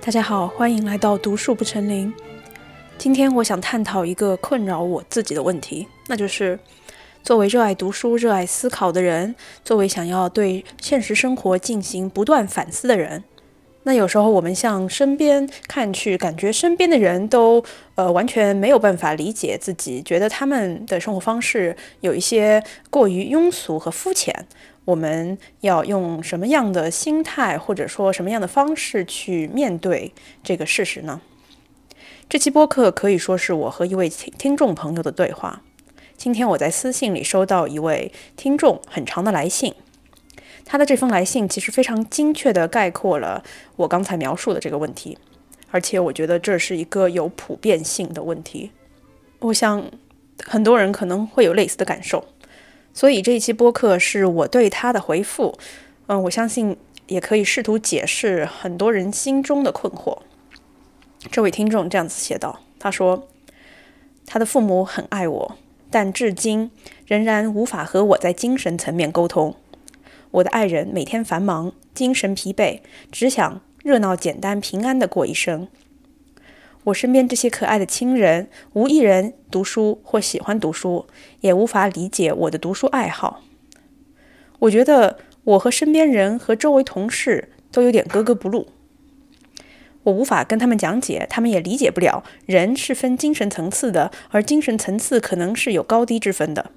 大家好，欢迎来到读树不成林。今天我想探讨一个困扰我自己的问题，那就是作为热爱读书、热爱思考的人，作为想要对现实生活进行不断反思的人，那有时候我们向身边看去，感觉身边的人都呃完全没有办法理解自己，觉得他们的生活方式有一些过于庸俗和肤浅。我们要用什么样的心态，或者说什么样的方式去面对这个事实呢？这期播客可以说是我和一位听听众朋友的对话。今天我在私信里收到一位听众很长的来信，他的这封来信其实非常精确地概括了我刚才描述的这个问题，而且我觉得这是一个有普遍性的问题。我想很多人可能会有类似的感受。所以这一期播客是我对他的回复，嗯，我相信也可以试图解释很多人心中的困惑。这位听众这样子写道：“他说，他的父母很爱我，但至今仍然无法和我在精神层面沟通。我的爱人每天繁忙，精神疲惫，只想热闹、简单、平安的过一生。”我身边这些可爱的亲人，无一人读书或喜欢读书，也无法理解我的读书爱好。我觉得我和身边人和周围同事都有点格格不入。我无法跟他们讲解，他们也理解不了。人是分精神层次的，而精神层次可能是有高低之分的。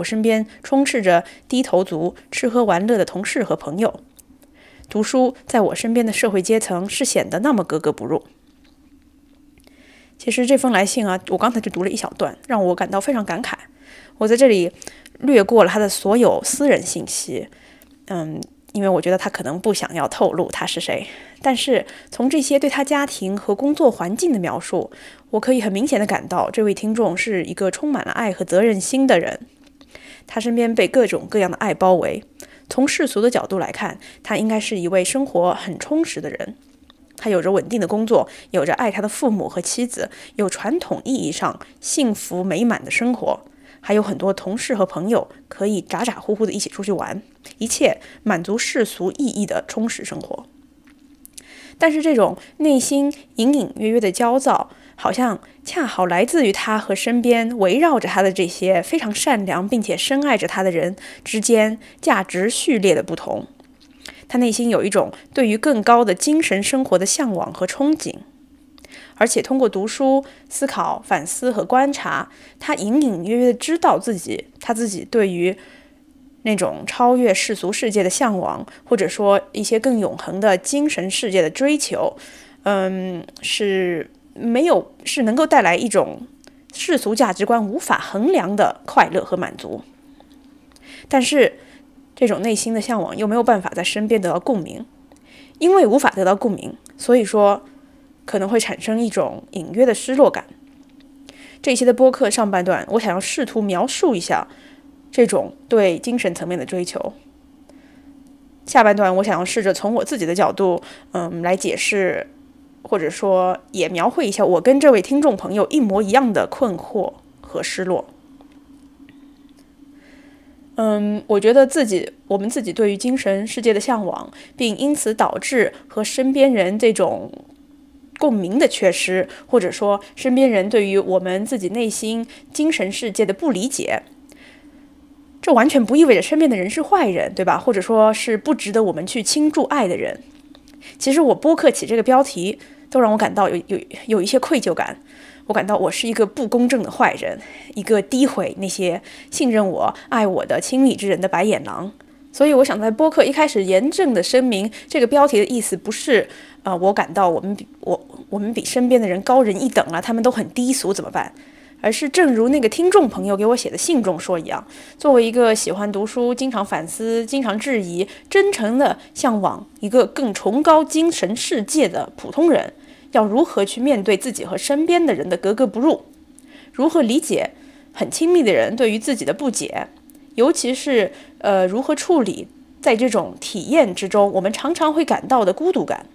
我身边充斥着低头族、吃喝玩乐的同事和朋友，读书在我身边的社会阶层是显得那么格格不入。其实这封来信啊，我刚才就读了一小段，让我感到非常感慨。我在这里略过了他的所有私人信息，嗯，因为我觉得他可能不想要透露他是谁。但是从这些对他家庭和工作环境的描述，我可以很明显的感到，这位听众是一个充满了爱和责任心的人。他身边被各种各样的爱包围。从世俗的角度来看，他应该是一位生活很充实的人。他有着稳定的工作，有着爱他的父母和妻子，有传统意义上幸福美满的生活，还有很多同事和朋友可以咋咋呼呼的一起出去玩，一切满足世俗意义的充实生活。但是这种内心隐隐约约的焦躁，好像恰好来自于他和身边围绕着他的这些非常善良并且深爱着他的人之间价值序列的不同。他内心有一种对于更高的精神生活的向往和憧憬，而且通过读书、思考、反思和观察，他隐隐约约的知道自己，他自己对于那种超越世俗世界的向往，或者说一些更永恒的精神世界的追求，嗯，是没有是能够带来一种世俗价值观无法衡量的快乐和满足，但是。这种内心的向往又没有办法在身边得到共鸣，因为无法得到共鸣，所以说可能会产生一种隐约的失落感。这些的播客上半段，我想要试图描述一下这种对精神层面的追求。下半段，我想要试着从我自己的角度，嗯，来解释，或者说也描绘一下我跟这位听众朋友一模一样的困惑和失落。嗯，我觉得自己，我们自己对于精神世界的向往，并因此导致和身边人这种共鸣的缺失，或者说身边人对于我们自己内心精神世界的不理解，这完全不意味着身边的人是坏人，对吧？或者说是不值得我们去倾注爱的人。其实我播客起这个标题，都让我感到有有有一些愧疚感。我感到我是一个不公正的坏人，一个诋毁那些信任我、爱我的亲密之人的白眼狼。所以，我想在播客一开始严正的声明，这个标题的意思不是，啊，我感到我们比我我们比身边的人高人一等啊，他们都很低俗怎么办？而是正如那个听众朋友给我写的信中说一样，作为一个喜欢读书、经常反思、经常质疑、真诚的向往一个更崇高精神世界的普通人。要如何去面对自己和身边的人的格格不入？如何理解很亲密的人对于自己的不解？尤其是呃，如何处理在这种体验之中，我们常常会感到的孤独感？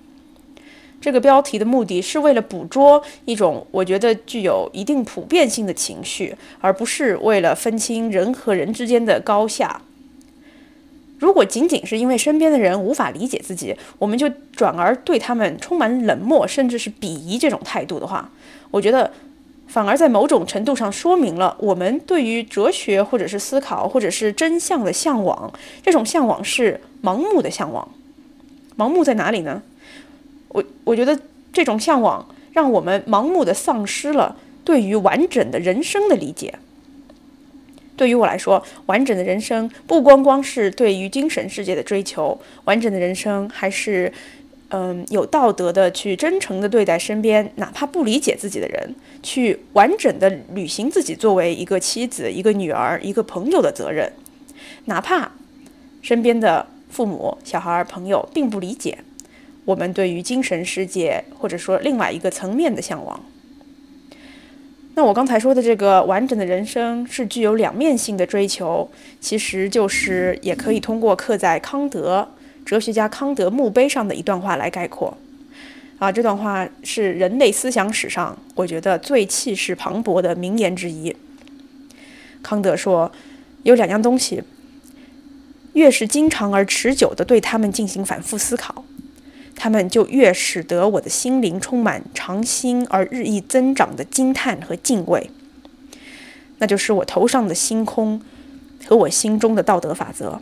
这个标题的目的是为了捕捉一种我觉得具有一定普遍性的情绪，而不是为了分清人和人之间的高下。如果仅仅是因为身边的人无法理解自己，我们就转而对他们充满冷漠，甚至是鄙夷这种态度的话，我觉得反而在某种程度上说明了我们对于哲学或者是思考或者是真相的向往，这种向往是盲目的向往。盲目在哪里呢？我我觉得这种向往让我们盲目的丧失了对于完整的人生的理解。对于我来说，完整的人生不光光是对于精神世界的追求，完整的人生还是，嗯，有道德的去真诚的对待身边哪怕不理解自己的人，去完整的履行自己作为一个妻子、一个女儿、一个朋友的责任，哪怕身边的父母、小孩、朋友并不理解我们对于精神世界或者说另外一个层面的向往。那我刚才说的这个完整的人生是具有两面性的追求，其实就是也可以通过刻在康德哲学家康德墓碑上的一段话来概括。啊，这段话是人类思想史上我觉得最气势磅礴的名言之一。康德说，有两样东西，越是经常而持久地对他们进行反复思考。他们就越使得我的心灵充满长新而日益增长的惊叹和敬畏。那就是我头上的星空和我心中的道德法则。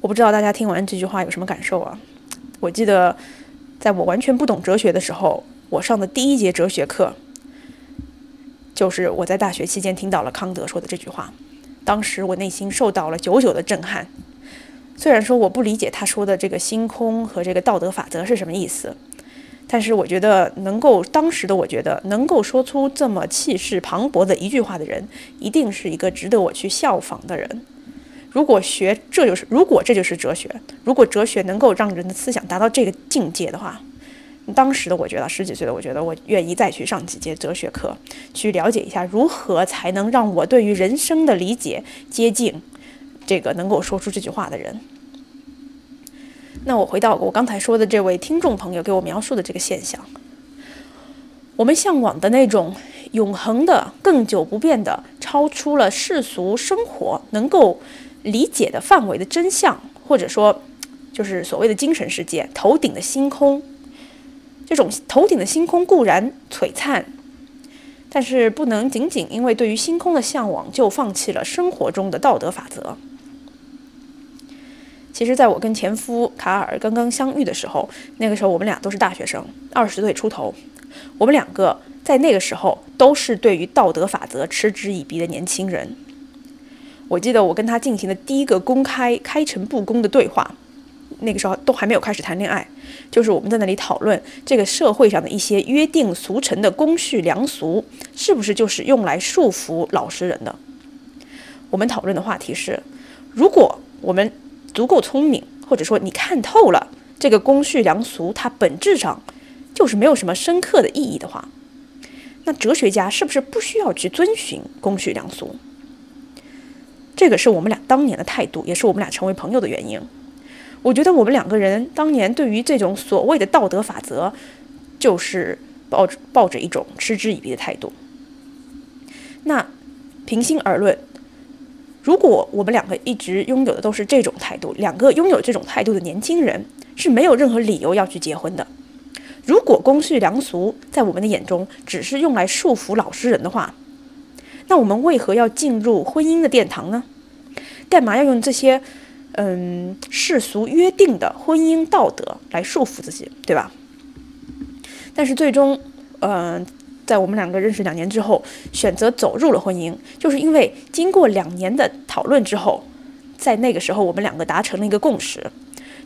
我不知道大家听完这句话有什么感受啊？我记得在我完全不懂哲学的时候，我上的第一节哲学课，就是我在大学期间听到了康德说的这句话。当时我内心受到了久久的震撼。虽然说我不理解他说的这个星空和这个道德法则是什么意思，但是我觉得能够当时的我觉得能够说出这么气势磅礴的一句话的人，一定是一个值得我去效仿的人。如果学这就是如果这就是哲学，如果哲学能够让人的思想达到这个境界的话，当时的我觉得十几岁的我觉得我愿意再去上几节哲学课，去了解一下如何才能让我对于人生的理解接近。这个能够说出这句话的人，那我回到我刚才说的这位听众朋友给我描述的这个现象，我们向往的那种永恒的、更久不变的、超出了世俗生活能够理解的范围的真相，或者说就是所谓的精神世界、头顶的星空，这种头顶的星空固然璀璨，但是不能仅仅因为对于星空的向往就放弃了生活中的道德法则。其实，在我跟前夫卡尔刚刚相遇的时候，那个时候我们俩都是大学生，二十岁出头。我们两个在那个时候都是对于道德法则嗤之以鼻的年轻人。我记得我跟他进行的第一个公开、开诚布公的对话，那个时候都还没有开始谈恋爱，就是我们在那里讨论这个社会上的一些约定俗成的公序良俗，是不是就是用来束缚老实人的？我们讨论的话题是：如果我们足够聪明，或者说你看透了这个公序良俗，它本质上就是没有什么深刻的意义的话，那哲学家是不是不需要去遵循公序良俗？这个是我们俩当年的态度，也是我们俩成为朋友的原因。我觉得我们两个人当年对于这种所谓的道德法则，就是抱抱着一种嗤之以鼻的态度。那平心而论。如果我们两个一直拥有的都是这种态度，两个拥有这种态度的年轻人是没有任何理由要去结婚的。如果公序良俗在我们的眼中只是用来束缚老实人的话，那我们为何要进入婚姻的殿堂呢？干嘛要用这些嗯世俗约定的婚姻道德来束缚自己，对吧？但是最终，嗯。在我们两个认识两年之后，选择走入了婚姻，就是因为经过两年的讨论之后，在那个时候我们两个达成了一个共识。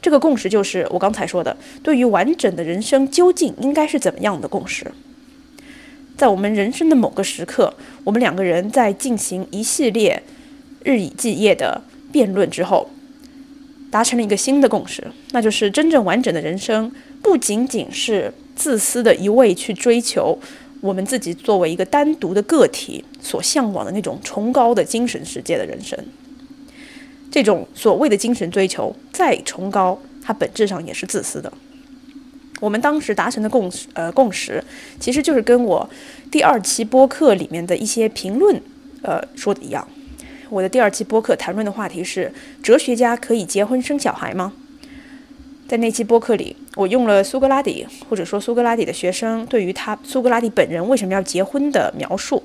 这个共识就是我刚才说的，对于完整的人生究竟应该是怎么样的共识。在我们人生的某个时刻，我们两个人在进行一系列日以继夜的辩论之后，达成了一个新的共识，那就是真正完整的人生不仅仅是自私的一味去追求。我们自己作为一个单独的个体所向往的那种崇高的精神世界的人生，这种所谓的精神追求再崇高，它本质上也是自私的。我们当时达成的共识，呃，共识其实就是跟我第二期播客里面的一些评论，呃，说的一样。我的第二期播客谈论的话题是：哲学家可以结婚生小孩吗？在那期播客里，我用了苏格拉底，或者说苏格拉底的学生对于他苏格拉底本人为什么要结婚的描述，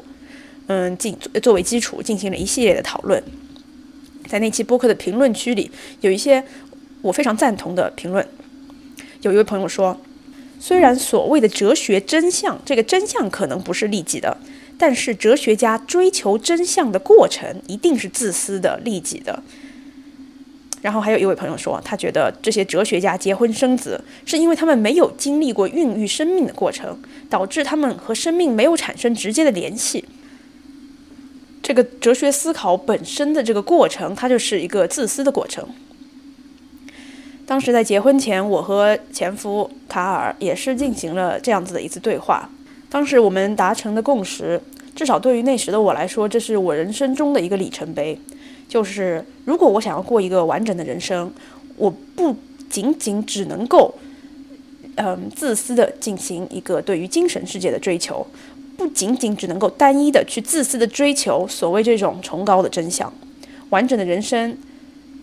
嗯，进作为基础进行了一系列的讨论。在那期播客的评论区里，有一些我非常赞同的评论。有一位朋友说，虽然所谓的哲学真相，这个真相可能不是利己的，但是哲学家追求真相的过程一定是自私的、利己的。然后还有一位朋友说，他觉得这些哲学家结婚生子，是因为他们没有经历过孕育生命的过程，导致他们和生命没有产生直接的联系。这个哲学思考本身的这个过程，它就是一个自私的过程。当时在结婚前，我和前夫卡尔也是进行了这样子的一次对话。当时我们达成的共识，至少对于那时的我来说，这是我人生中的一个里程碑。就是如果我想要过一个完整的人生，我不仅仅只能够，嗯，自私的进行一个对于精神世界的追求，不仅仅只能够单一的去自私的追求所谓这种崇高的真相。完整的人生，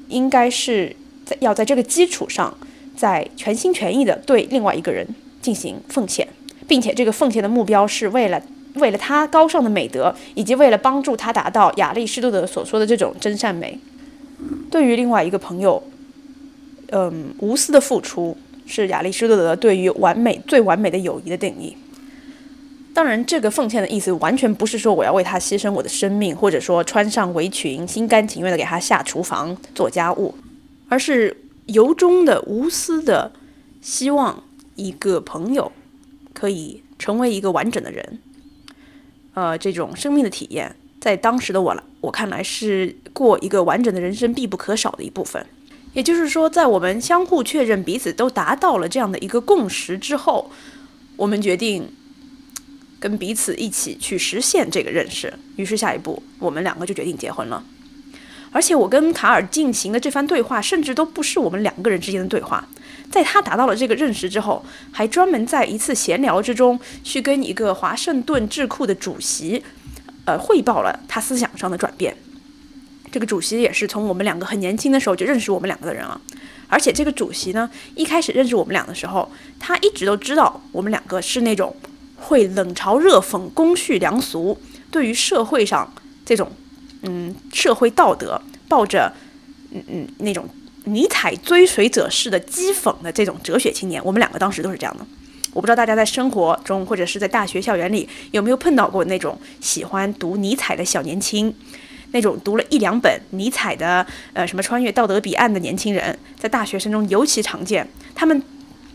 应该是在要在这个基础上，在全心全意的对另外一个人进行奉献，并且这个奉献的目标是为了。为了他高尚的美德，以及为了帮助他达到亚里士多德所说的这种真善美，对于另外一个朋友，嗯，无私的付出是亚里士多德对于完美最完美的友谊的定义。当然，这个奉献的意思完全不是说我要为他牺牲我的生命，或者说穿上围裙，心甘情愿的给他下厨房做家务，而是由衷的无私的希望一个朋友可以成为一个完整的人。呃，这种生命的体验，在当时的我来，我看来是过一个完整的人生必不可少的一部分。也就是说，在我们相互确认彼此都达到了这样的一个共识之后，我们决定跟彼此一起去实现这个认识。于是下一步，我们两个就决定结婚了。而且我跟卡尔进行的这番对话，甚至都不是我们两个人之间的对话。在他达到了这个认识之后，还专门在一次闲聊之中，去跟一个华盛顿智库的主席，呃，汇报了他思想上的转变。这个主席也是从我们两个很年轻的时候就认识我们两个的人了。而且这个主席呢，一开始认识我们俩的时候，他一直都知道我们两个是那种会冷嘲热讽、公序良俗，对于社会上这种嗯社会道德抱着嗯嗯那种。尼采追随者式的讥讽的这种哲学青年，我们两个当时都是这样的。我不知道大家在生活中或者是在大学校园里有没有碰到过那种喜欢读尼采的小年轻，那种读了一两本尼采的呃什么穿越道德彼岸的年轻人，在大学生中尤其常见。他们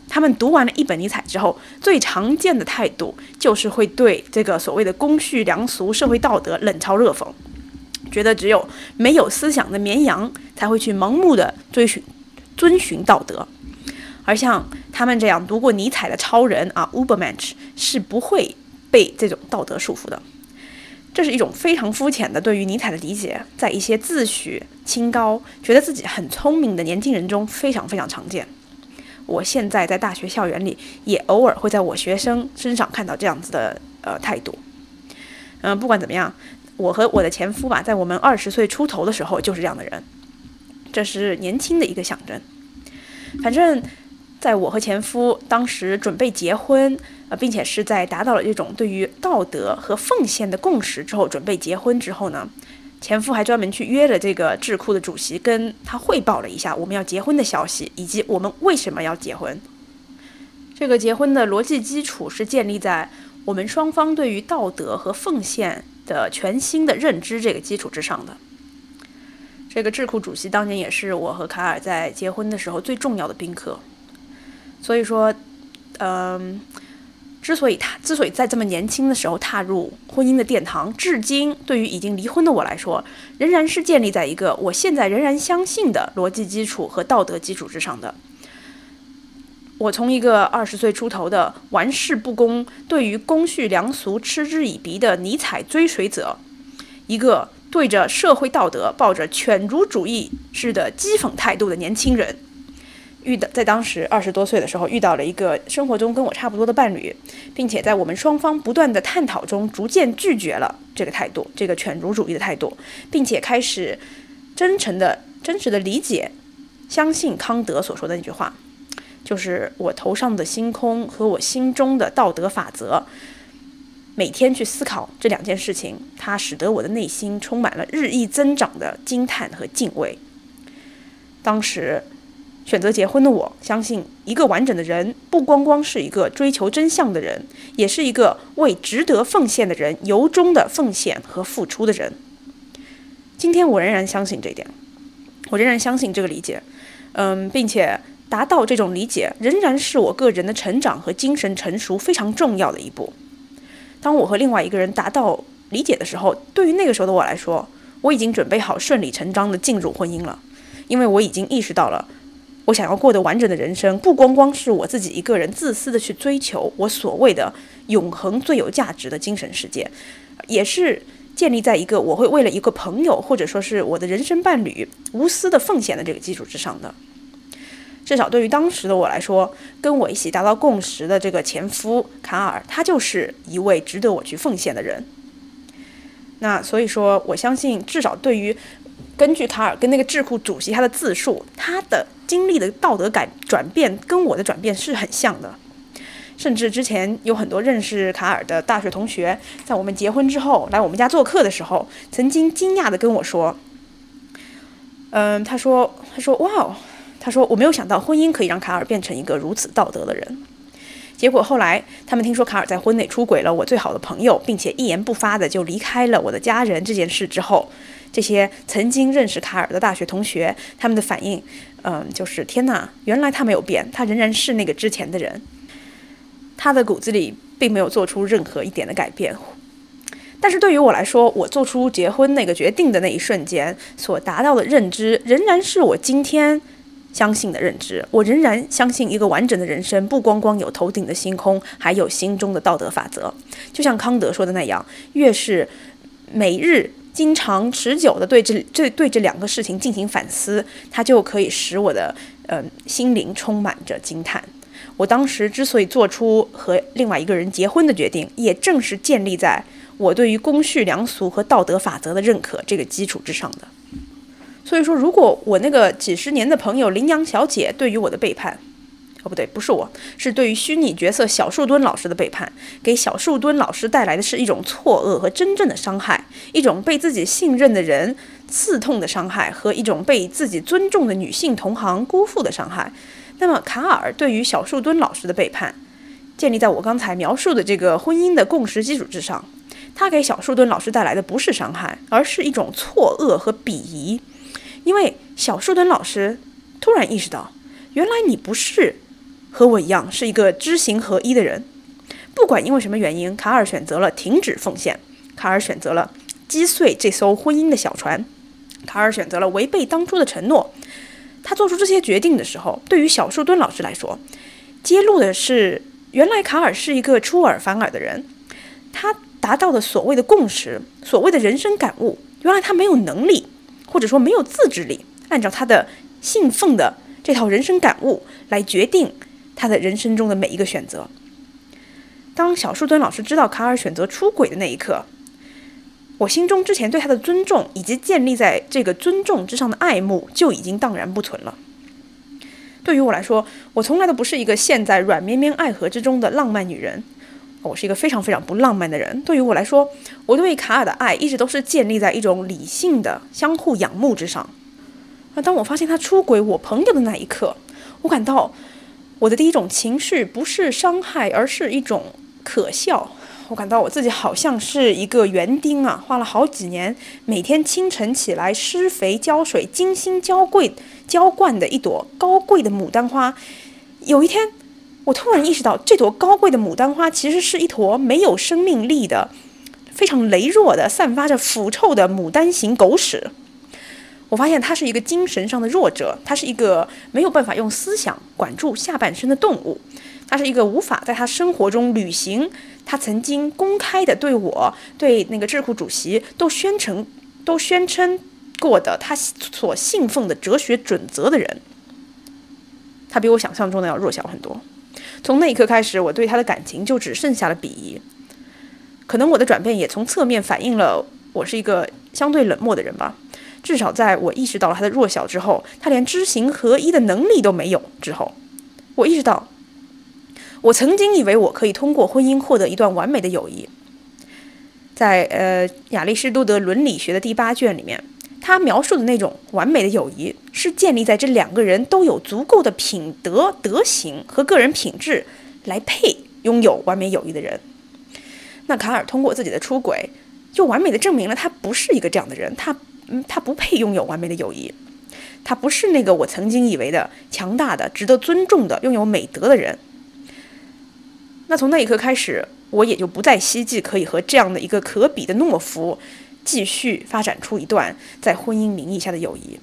他们读完了一本尼采之后，最常见的态度就是会对这个所谓的公序良俗、社会道德冷嘲热讽。觉得只有没有思想的绵羊才会去盲目的追寻、遵循道德，而像他们这样读过尼采的超人啊，Ubermensch 是不会被这种道德束缚的。这是一种非常肤浅的对于尼采的理解，在一些自诩清高、觉得自己很聪明的年轻人中非常非常常见。我现在在大学校园里也偶尔会在我学生身上看到这样子的呃态度。嗯，不管怎么样。我和我的前夫吧，在我们二十岁出头的时候就是这样的人，这是年轻的一个象征。反正，在我和前夫当时准备结婚，呃，并且是在达到了这种对于道德和奉献的共识之后，准备结婚之后呢，前夫还专门去约了这个智库的主席，跟他汇报了一下我们要结婚的消息，以及我们为什么要结婚。这个结婚的逻辑基础是建立在我们双方对于道德和奉献。的全新的认知这个基础之上的，这个智库主席当年也是我和卡尔在结婚的时候最重要的宾客。所以说，嗯，之所以他之所以在这么年轻的时候踏入婚姻的殿堂，至今对于已经离婚的我来说，仍然是建立在一个我现在仍然相信的逻辑基础和道德基础之上的。我从一个二十岁出头的玩世不恭、对于公序良俗嗤之以鼻的尼采追随者，一个对着社会道德抱着犬儒主义式的讥讽态度的年轻人，遇到在当时二十多岁的时候遇到了一个生活中跟我差不多的伴侣，并且在我们双方不断的探讨中，逐渐拒绝了这个态度，这个犬儒主义的态度，并且开始真诚的、真实的理解、相信康德所说的那句话，就是我头上的星空和我心中的道德法则。每天去思考这两件事情，它使得我的内心充满了日益增长的惊叹和敬畏。当时选择结婚的我，相信一个完整的人不光光是一个追求真相的人，也是一个为值得奉献的人由衷的奉献和付出的人。今天我仍然相信这点，我仍然相信这个理解，嗯，并且达到这种理解，仍然是我个人的成长和精神成熟非常重要的一步。当我和另外一个人达到理解的时候，对于那个时候的我来说，我已经准备好顺理成章地进入婚姻了，因为我已经意识到了，我想要过得完整的人生，不光光是我自己一个人自私的去追求我所谓的永恒最有价值的精神世界，也是建立在一个我会为了一个朋友或者说是我的人生伴侣无私的奉献的这个基础之上的。至少对于当时的我来说，跟我一起达到共识的这个前夫卡尔，他就是一位值得我去奉献的人。那所以说，我相信，至少对于根据卡尔跟那个智库主席他的自述，他的经历的道德感转变跟我的转变是很像的。甚至之前有很多认识卡尔的大学同学，在我们结婚之后来我们家做客的时候，曾经惊讶的跟我说：“嗯，他说，他说，哇哦。”他说：“我没有想到婚姻可以让卡尔变成一个如此道德的人。”结果后来他们听说卡尔在婚内出轨了我最好的朋友，并且一言不发的就离开了我的家人这件事之后，这些曾经认识卡尔的大学同学，他们的反应，嗯，就是天哪，原来他没有变，他仍然是那个之前的人，他的骨子里并没有做出任何一点的改变。但是对于我来说，我做出结婚那个决定的那一瞬间所达到的认知，仍然是我今天。相信的认知，我仍然相信一个完整的人生不光光有头顶的星空，还有心中的道德法则。就像康德说的那样，越是每日经常持久的对这这对这两个事情进行反思，它就可以使我的嗯心灵充满着惊叹。我当时之所以做出和另外一个人结婚的决定，也正是建立在我对于公序良俗和道德法则的认可这个基础之上的。所以说，如果我那个几十年的朋友羚羊小姐对于我的背叛，哦不对，不是我，是对于虚拟角色小树墩老师的背叛，给小树墩老师带来的是一种错愕和真正的伤害，一种被自己信任的人刺痛的伤害，和一种被自己尊重的女性同行辜负的伤害。那么，卡尔对于小树墩老师的背叛，建立在我刚才描述的这个婚姻的共识基础之上，他给小树墩老师带来的不是伤害，而是一种错愕和鄙夷。因为小树墩老师突然意识到，原来你不是和我一样是一个知行合一的人。不管因为什么原因，卡尔选择了停止奉献，卡尔选择了击碎这艘婚姻的小船，卡尔选择了违背当初的承诺。他做出这些决定的时候，对于小树墩老师来说，揭露的是原来卡尔是一个出尔反尔的人。他达到的所谓的共识，所谓的人生感悟，原来他没有能力。或者说没有自制力，按照他的信奉的这套人生感悟来决定他的人生中的每一个选择。当小树墩老师知道卡尔选择出轨的那一刻，我心中之前对他的尊重以及建立在这个尊重之上的爱慕就已经荡然不存了。对于我来说，我从来都不是一个陷在软绵绵爱河之中的浪漫女人。我是一个非常非常不浪漫的人。对于我来说，我对卡尔的爱一直都是建立在一种理性的相互仰慕之上。而当我发现他出轨我朋友的那一刻，我感到我的第一种情绪不是伤害，而是一种可笑。我感到我自己好像是一个园丁啊，花了好几年，每天清晨起来施肥浇水，精心浇灌浇灌的一朵高贵的牡丹花，有一天。我突然意识到，这朵高贵的牡丹花其实是一坨没有生命力的、非常羸弱的、散发着腐臭的牡丹型狗屎。我发现它是一个精神上的弱者，它是一个没有办法用思想管住下半身的动物，它是一个无法在他生活中履行他曾经公开的对我、对那个智库主席都宣称、都宣称过的他所信奉的哲学准则的人。他比我想象中的要弱小很多。从那一刻开始，我对他的感情就只剩下了鄙夷。可能我的转变也从侧面反映了我是一个相对冷漠的人吧。至少在我意识到了他的弱小之后，他连知行合一的能力都没有之后，我意识到，我曾经以为我可以通过婚姻获得一段完美的友谊。在呃亚里士多德伦理学的第八卷里面，他描述的那种完美的友谊，是建立在这两个人都有足够的品德、德行和个人品质来配拥有完美友谊的人。那卡尔通过自己的出轨，就完美的证明了他不是一个这样的人，他他不配拥有完美的友谊，他不是那个我曾经以为的强大的、值得尊重的、拥有美德的人。那从那一刻开始。我也就不再希冀可以和这样的一个可比的懦夫继续发展出一段在婚姻名义下的友谊。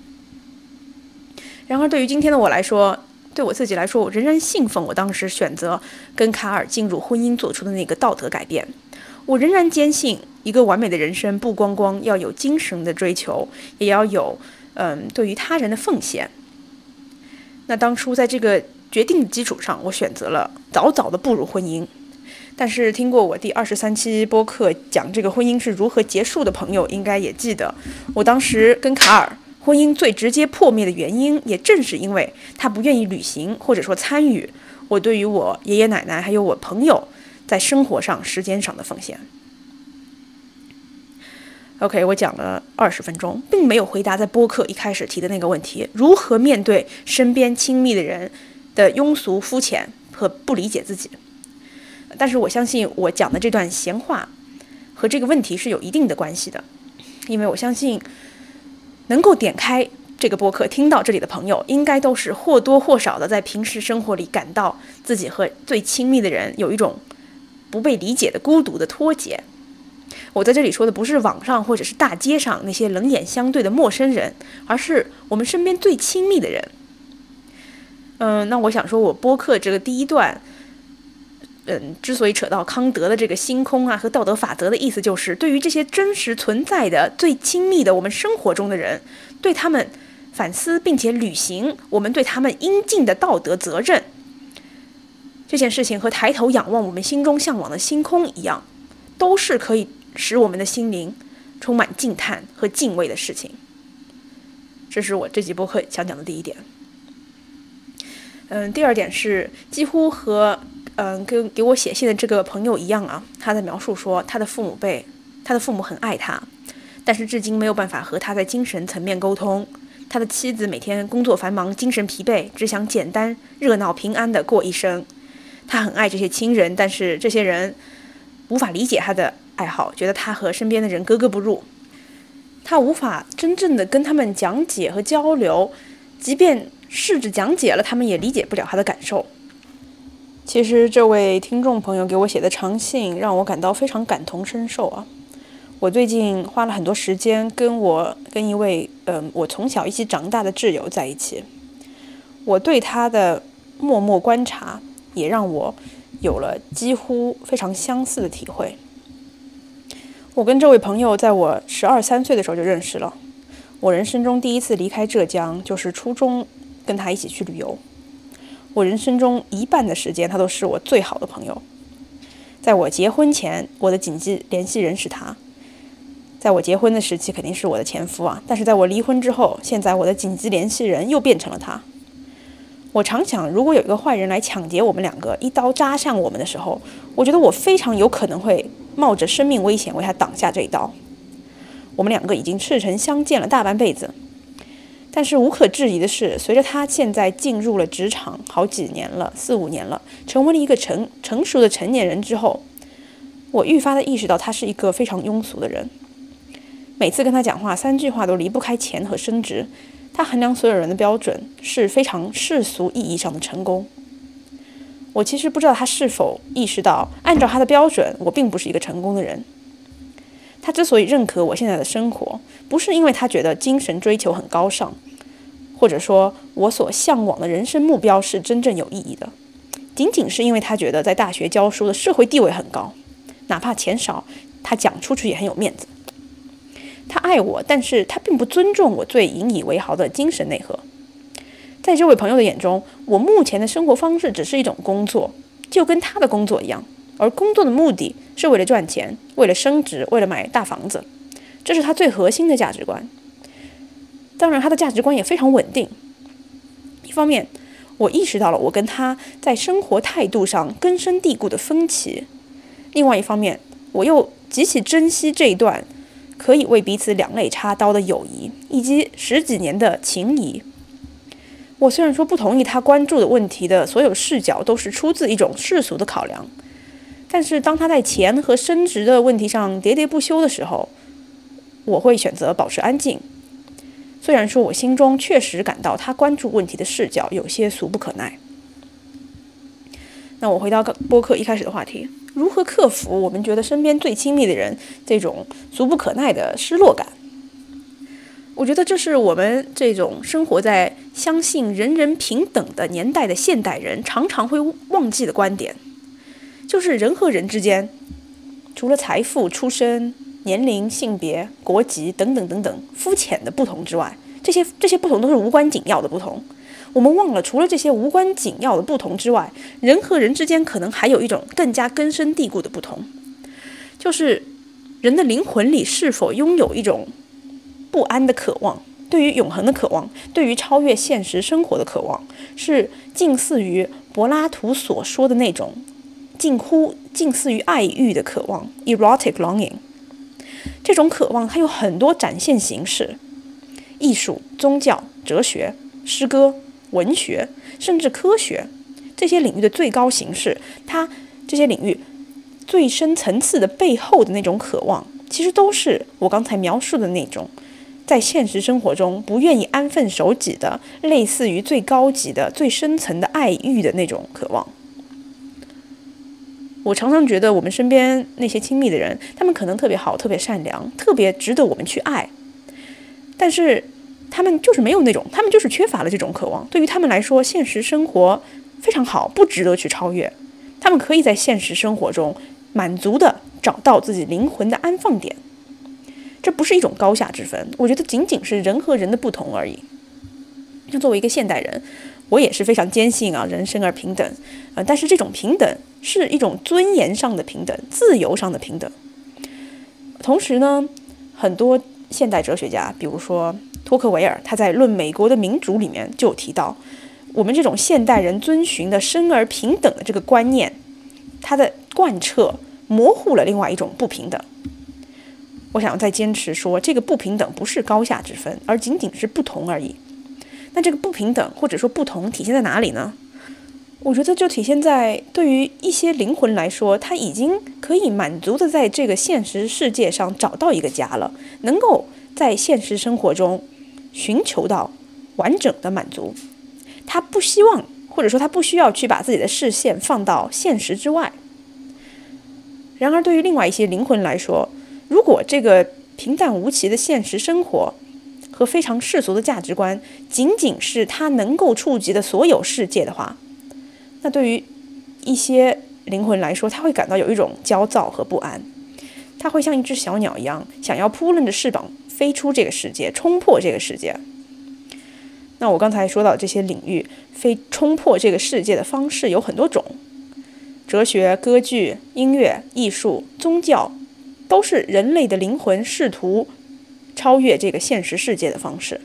然而，对于今天的我来说，对我自己来说，我仍然信奉我当时选择跟卡尔进入婚姻做出的那个道德改变。我仍然坚信，一个完美的人生不光光要有精神的追求，也要有嗯对于他人的奉献。那当初在这个决定的基础上，我选择了早早的步入婚姻。但是听过我第二十三期播客讲这个婚姻是如何结束的朋友，应该也记得，我当时跟卡尔婚姻最直接破灭的原因，也正是因为他不愿意履行或者说参与我对于我爷爷奶奶还有我朋友在生活上时间上的奉献。OK，我讲了二十分钟，并没有回答在播客一开始提的那个问题：如何面对身边亲密的人的庸俗、肤浅和不理解自己。但是我相信我讲的这段闲话和这个问题是有一定的关系的，因为我相信能够点开这个播客听到这里的朋友，应该都是或多或少的在平时生活里感到自己和最亲密的人有一种不被理解的孤独的脱节。我在这里说的不是网上或者是大街上那些冷眼相对的陌生人，而是我们身边最亲密的人。嗯，那我想说，我播客这个第一段。嗯，之所以扯到康德的这个星空啊和道德法则的意思，就是对于这些真实存在的、最亲密的我们生活中的人，对他们反思并且履行我们对他们应尽的道德责任。这件事情和抬头仰望我们心中向往的星空一样，都是可以使我们的心灵充满敬叹和敬畏的事情。这是我这节播客想讲的第一点。嗯，第二点是几乎和。嗯，跟给我写信的这个朋友一样啊，他在描述说，他的父母辈他的父母很爱他，但是至今没有办法和他在精神层面沟通。他的妻子每天工作繁忙，精神疲惫，只想简单、热闹、平安的过一生。他很爱这些亲人，但是这些人无法理解他的爱好，觉得他和身边的人格格不入。他无法真正的跟他们讲解和交流，即便试着讲解了，他们也理解不了他的感受。其实这位听众朋友给我写的长信让我感到非常感同身受啊！我最近花了很多时间跟我跟一位嗯我从小一起长大的挚友在一起，我对他的默默观察也让我有了几乎非常相似的体会。我跟这位朋友在我十二三岁的时候就认识了，我人生中第一次离开浙江就是初中跟他一起去旅游。我人生中一半的时间，他都是我最好的朋友。在我结婚前，我的紧急联系人是他；在我结婚的时期，肯定是我的前夫啊。但是在我离婚之后，现在我的紧急联系人又变成了他。我常想，如果有一个坏人来抢劫我们两个，一刀扎向我们的时候，我觉得我非常有可能会冒着生命危险为他挡下这一刀。我们两个已经赤诚相见了大半辈子。但是无可置疑的是，随着他现在进入了职场好几年了，四五年了，成为了一个成成熟的成年人之后，我愈发的意识到他是一个非常庸俗的人。每次跟他讲话，三句话都离不开钱和升职。他衡量所有人的标准是非常世俗意义上的成功。我其实不知道他是否意识到，按照他的标准，我并不是一个成功的人。他之所以认可我现在的生活，不是因为他觉得精神追求很高尚，或者说我所向往的人生目标是真正有意义的，仅仅是因为他觉得在大学教书的社会地位很高，哪怕钱少，他讲出去也很有面子。他爱我，但是他并不尊重我最引以为豪的精神内核。在这位朋友的眼中，我目前的生活方式只是一种工作，就跟他的工作一样。而工作的目的是为了赚钱，为了升职，为了买大房子，这是他最核心的价值观。当然，他的价值观也非常稳定。一方面，我意识到了我跟他在生活态度上根深蒂固的分歧；另外一方面，我又极其珍惜这一段可以为彼此两肋插刀的友谊，以及十几年的情谊。我虽然说不同意他关注的问题的所有视角都是出自一种世俗的考量，但是当他在钱和升职的问题上喋喋不休的时候，我会选择保持安静。虽然说我心中确实感到他关注问题的视角有些俗不可耐。那我回到播客一开始的话题，如何克服我们觉得身边最亲密的人这种俗不可耐的失落感？我觉得这是我们这种生活在相信人人平等的年代的现代人常常会忘记的观点，就是人和人之间，除了财富、出身。年龄、性别、国籍等等等等肤浅的不同之外，这些这些不同都是无关紧要的不同。我们忘了，除了这些无关紧要的不同之外，人和人之间可能还有一种更加根深蒂固的不同，就是人的灵魂里是否拥有一种不安的渴望，对于永恒的渴望，对于超越现实生活的渴望，是近似于柏拉图所说的那种近乎近似于爱欲的渴望 （erotic longing）。这种渴望，它有很多展现形式：艺术、宗教、哲学、诗歌、文学，甚至科学这些领域的最高形式。它这些领域最深层次的背后的那种渴望，其实都是我刚才描述的那种，在现实生活中不愿意安分守己的，类似于最高级的、最深层的爱欲的那种渴望。我常常觉得，我们身边那些亲密的人，他们可能特别好、特别善良、特别值得我们去爱，但是他们就是没有那种，他们就是缺乏了这种渴望。对于他们来说，现实生活非常好，不值得去超越。他们可以在现实生活中满足的找到自己灵魂的安放点。这不是一种高下之分，我觉得仅仅是人和人的不同而已。那作为一个现代人。我也是非常坚信啊，人生而平等，呃，但是这种平等是一种尊严上的平等，自由上的平等。同时呢，很多现代哲学家，比如说托克维尔，他在《论美国的民主》里面就提到，我们这种现代人遵循的生而平等的这个观念，它的贯彻模糊了另外一种不平等。我想再坚持说，这个不平等不是高下之分，而仅仅是不同而已。那这个不平等或者说不同体现在哪里呢？我觉得就体现在对于一些灵魂来说，他已经可以满足的在这个现实世界上找到一个家了，能够在现实生活中寻求到完整的满足。他不希望或者说他不需要去把自己的视线放到现实之外。然而，对于另外一些灵魂来说，如果这个平淡无奇的现实生活，和非常世俗的价值观，仅仅是他能够触及的所有世界的话，那对于一些灵魂来说，他会感到有一种焦躁和不安。他会像一只小鸟一样，想要扑棱着翅膀飞出这个世界，冲破这个世界。那我刚才说到这些领域，飞冲破这个世界的方式有很多种，哲学、歌剧、音乐、艺术、宗教，都是人类的灵魂试图。超越这个现实世界的方式。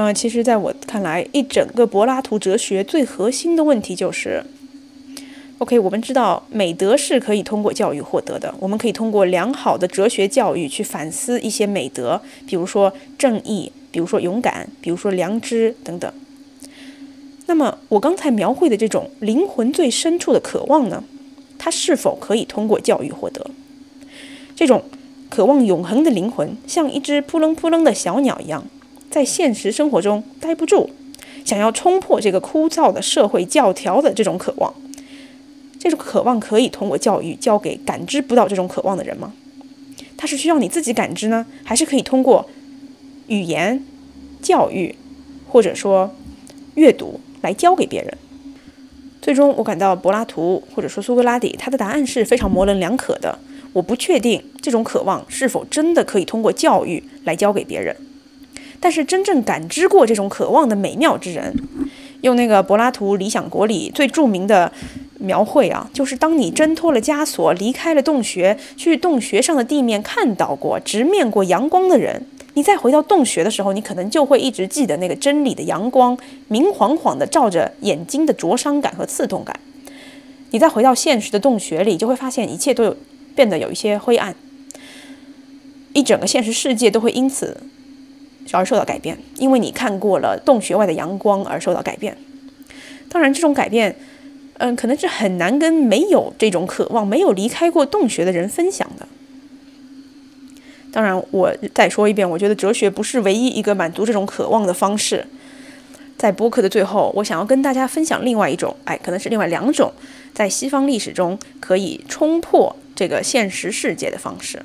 嗯，其实，在我看来，一整个柏拉图哲学最核心的问题就是：OK，我们知道美德是可以通过教育获得的，我们可以通过良好的哲学教育去反思一些美德，比如说正义，比如说勇敢，比如说良知等等。那么，我刚才描绘的这种灵魂最深处的渴望呢？它是否可以通过教育获得？这种？渴望永恒的灵魂，像一只扑棱扑棱的小鸟一样，在现实生活中待不住，想要冲破这个枯燥的社会教条的这种渴望。这种渴望可以通过教育教给感知不到这种渴望的人吗？它是需要你自己感知呢，还是可以通过语言教育，或者说阅读来教给别人？最终，我感到柏拉图或者说苏格拉底，他的答案是非常模棱两可的。我不确定这种渴望是否真的可以通过教育来教给别人，但是真正感知过这种渴望的美妙之人，用那个柏拉图《理想国》里最著名的描绘啊，就是当你挣脱了枷锁，离开了洞穴，去洞穴上的地面看到过、直面过阳光的人，你再回到洞穴的时候，你可能就会一直记得那个真理的阳光明晃晃的照着眼睛的灼伤感和刺痛感。你再回到现实的洞穴里，就会发现一切都有变得有一些灰暗。一整个现实世界都会因此而受到改变，因为你看过了洞穴外的阳光而受到改变。当然，这种改变，嗯，可能是很难跟没有这种渴望、没有离开过洞穴的人分享的。当然，我再说一遍，我觉得哲学不是唯一一个满足这种渴望的方式。在播客的最后，我想要跟大家分享另外一种，哎，可能是另外两种，在西方历史中可以冲破这个现实世界的方式。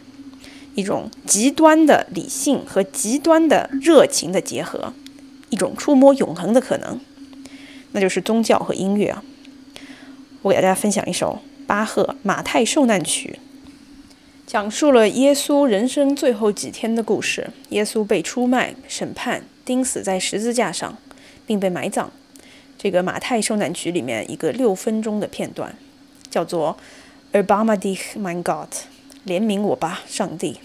一种极端的理性和极端的热情的结合，一种触摸永恒的可能，那就是宗教和音乐啊！我给大家分享一首巴赫《马太受难曲》，讲述了耶稣人生最后几天的故事。耶稣被出卖、审判、钉死在十字架上，并被埋葬。这个《马太受难曲》里面一个六分钟的片段，叫做 “Erbarme dich, mein Gott”。怜悯我吧，上帝！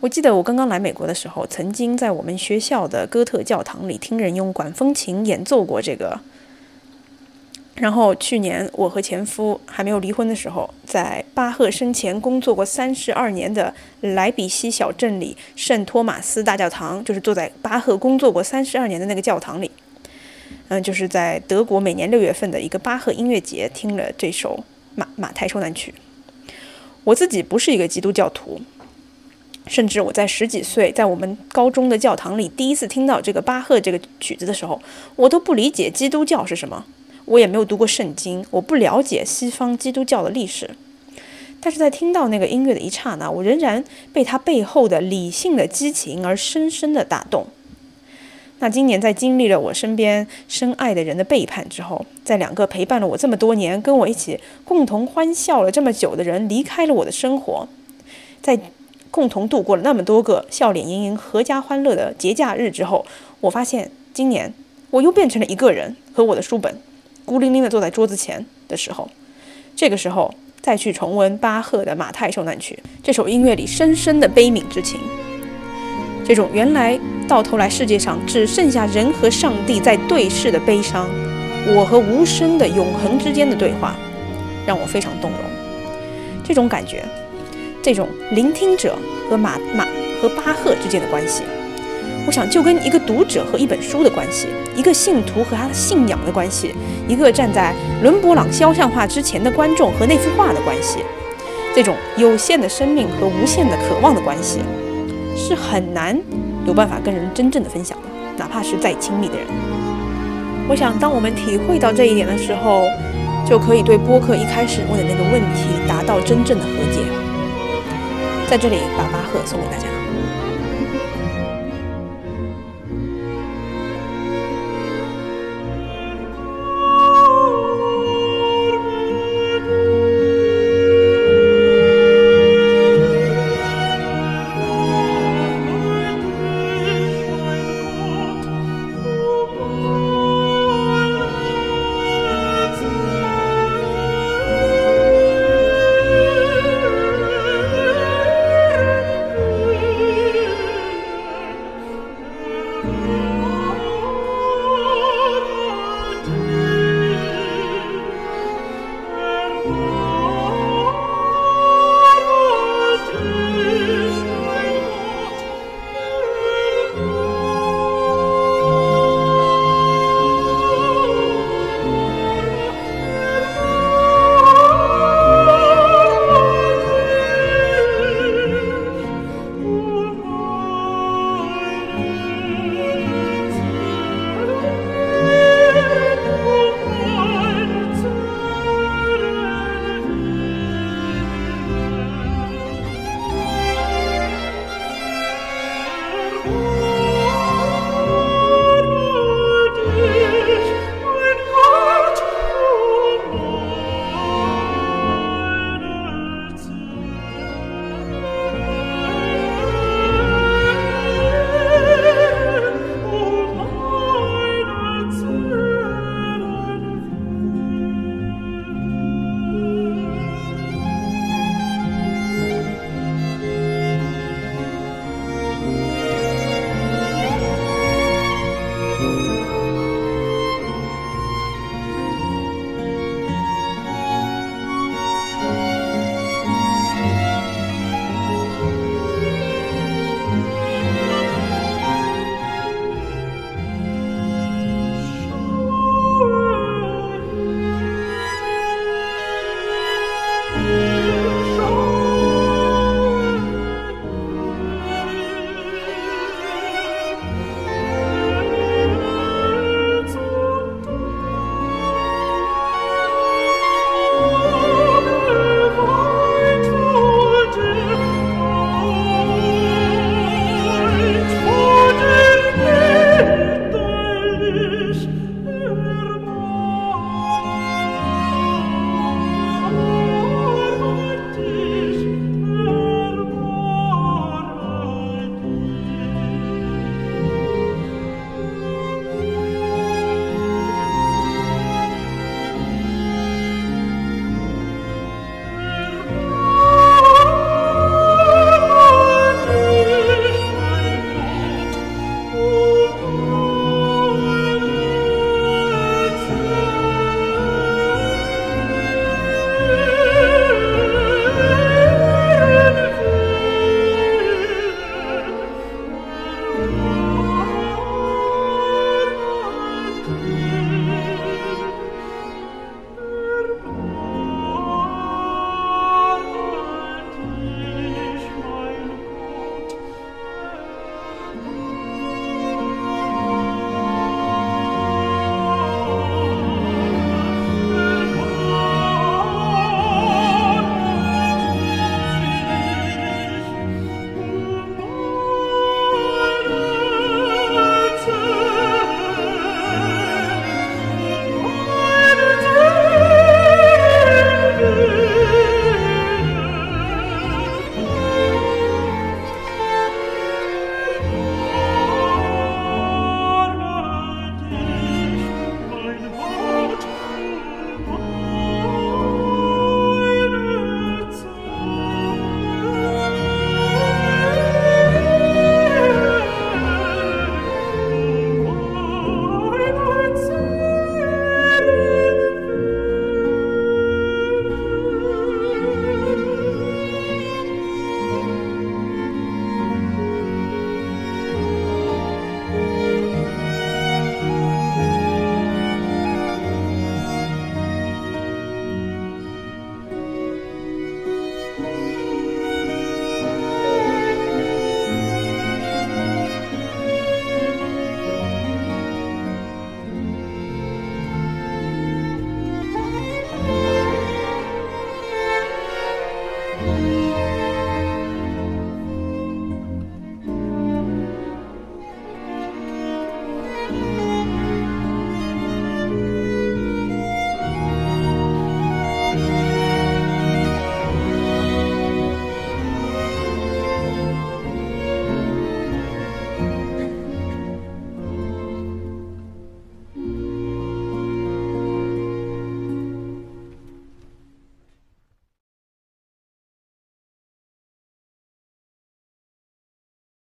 我记得我刚刚来美国的时候，曾经在我们学校的哥特教堂里听人用管风琴演奏过这个。然后去年我和前夫还没有离婚的时候，在巴赫生前工作过三十二年的莱比锡小镇里圣托马斯大教堂，就是坐在巴赫工作过三十二年的那个教堂里，嗯，就是在德国每年六月份的一个巴赫音乐节听了这首马马太受难曲。我自己不是一个基督教徒，甚至我在十几岁在我们高中的教堂里第一次听到这个巴赫这个曲子的时候，我都不理解基督教是什么，我也没有读过圣经，我不了解西方基督教的历史。但是在听到那个音乐的一刹那，我仍然被它背后的理性的激情而深深的打动。那今年在经历了我身边深爱的人的背叛之后，在两个陪伴了我这么多年、跟我一起共同欢笑了这么久的人离开了我的生活，在共同度过了那么多个笑脸盈盈、阖家欢乐的节假日之后，我发现今年我又变成了一个人和我的书本，孤零零地坐在桌子前的时候，这个时候再去重温巴赫的《马太受难曲》这首音乐里深深的悲悯之情。这种原来到头来世界上只剩下人和上帝在对视的悲伤，我和无声的永恒之间的对话，让我非常动容。这种感觉，这种聆听者和马马和巴赫之间的关系，我想就跟一个读者和一本书的关系，一个信徒和他的信仰的关系，一个站在伦勃朗肖像画之前的观众和那幅画的关系，这种有限的生命和无限的渴望的关系。是很难有办法跟人真正的分享的，哪怕是再亲密的人。我想，当我们体会到这一点的时候，就可以对播客一开始问的那个问题达到真正的和解。在这里，把巴赫送给大家。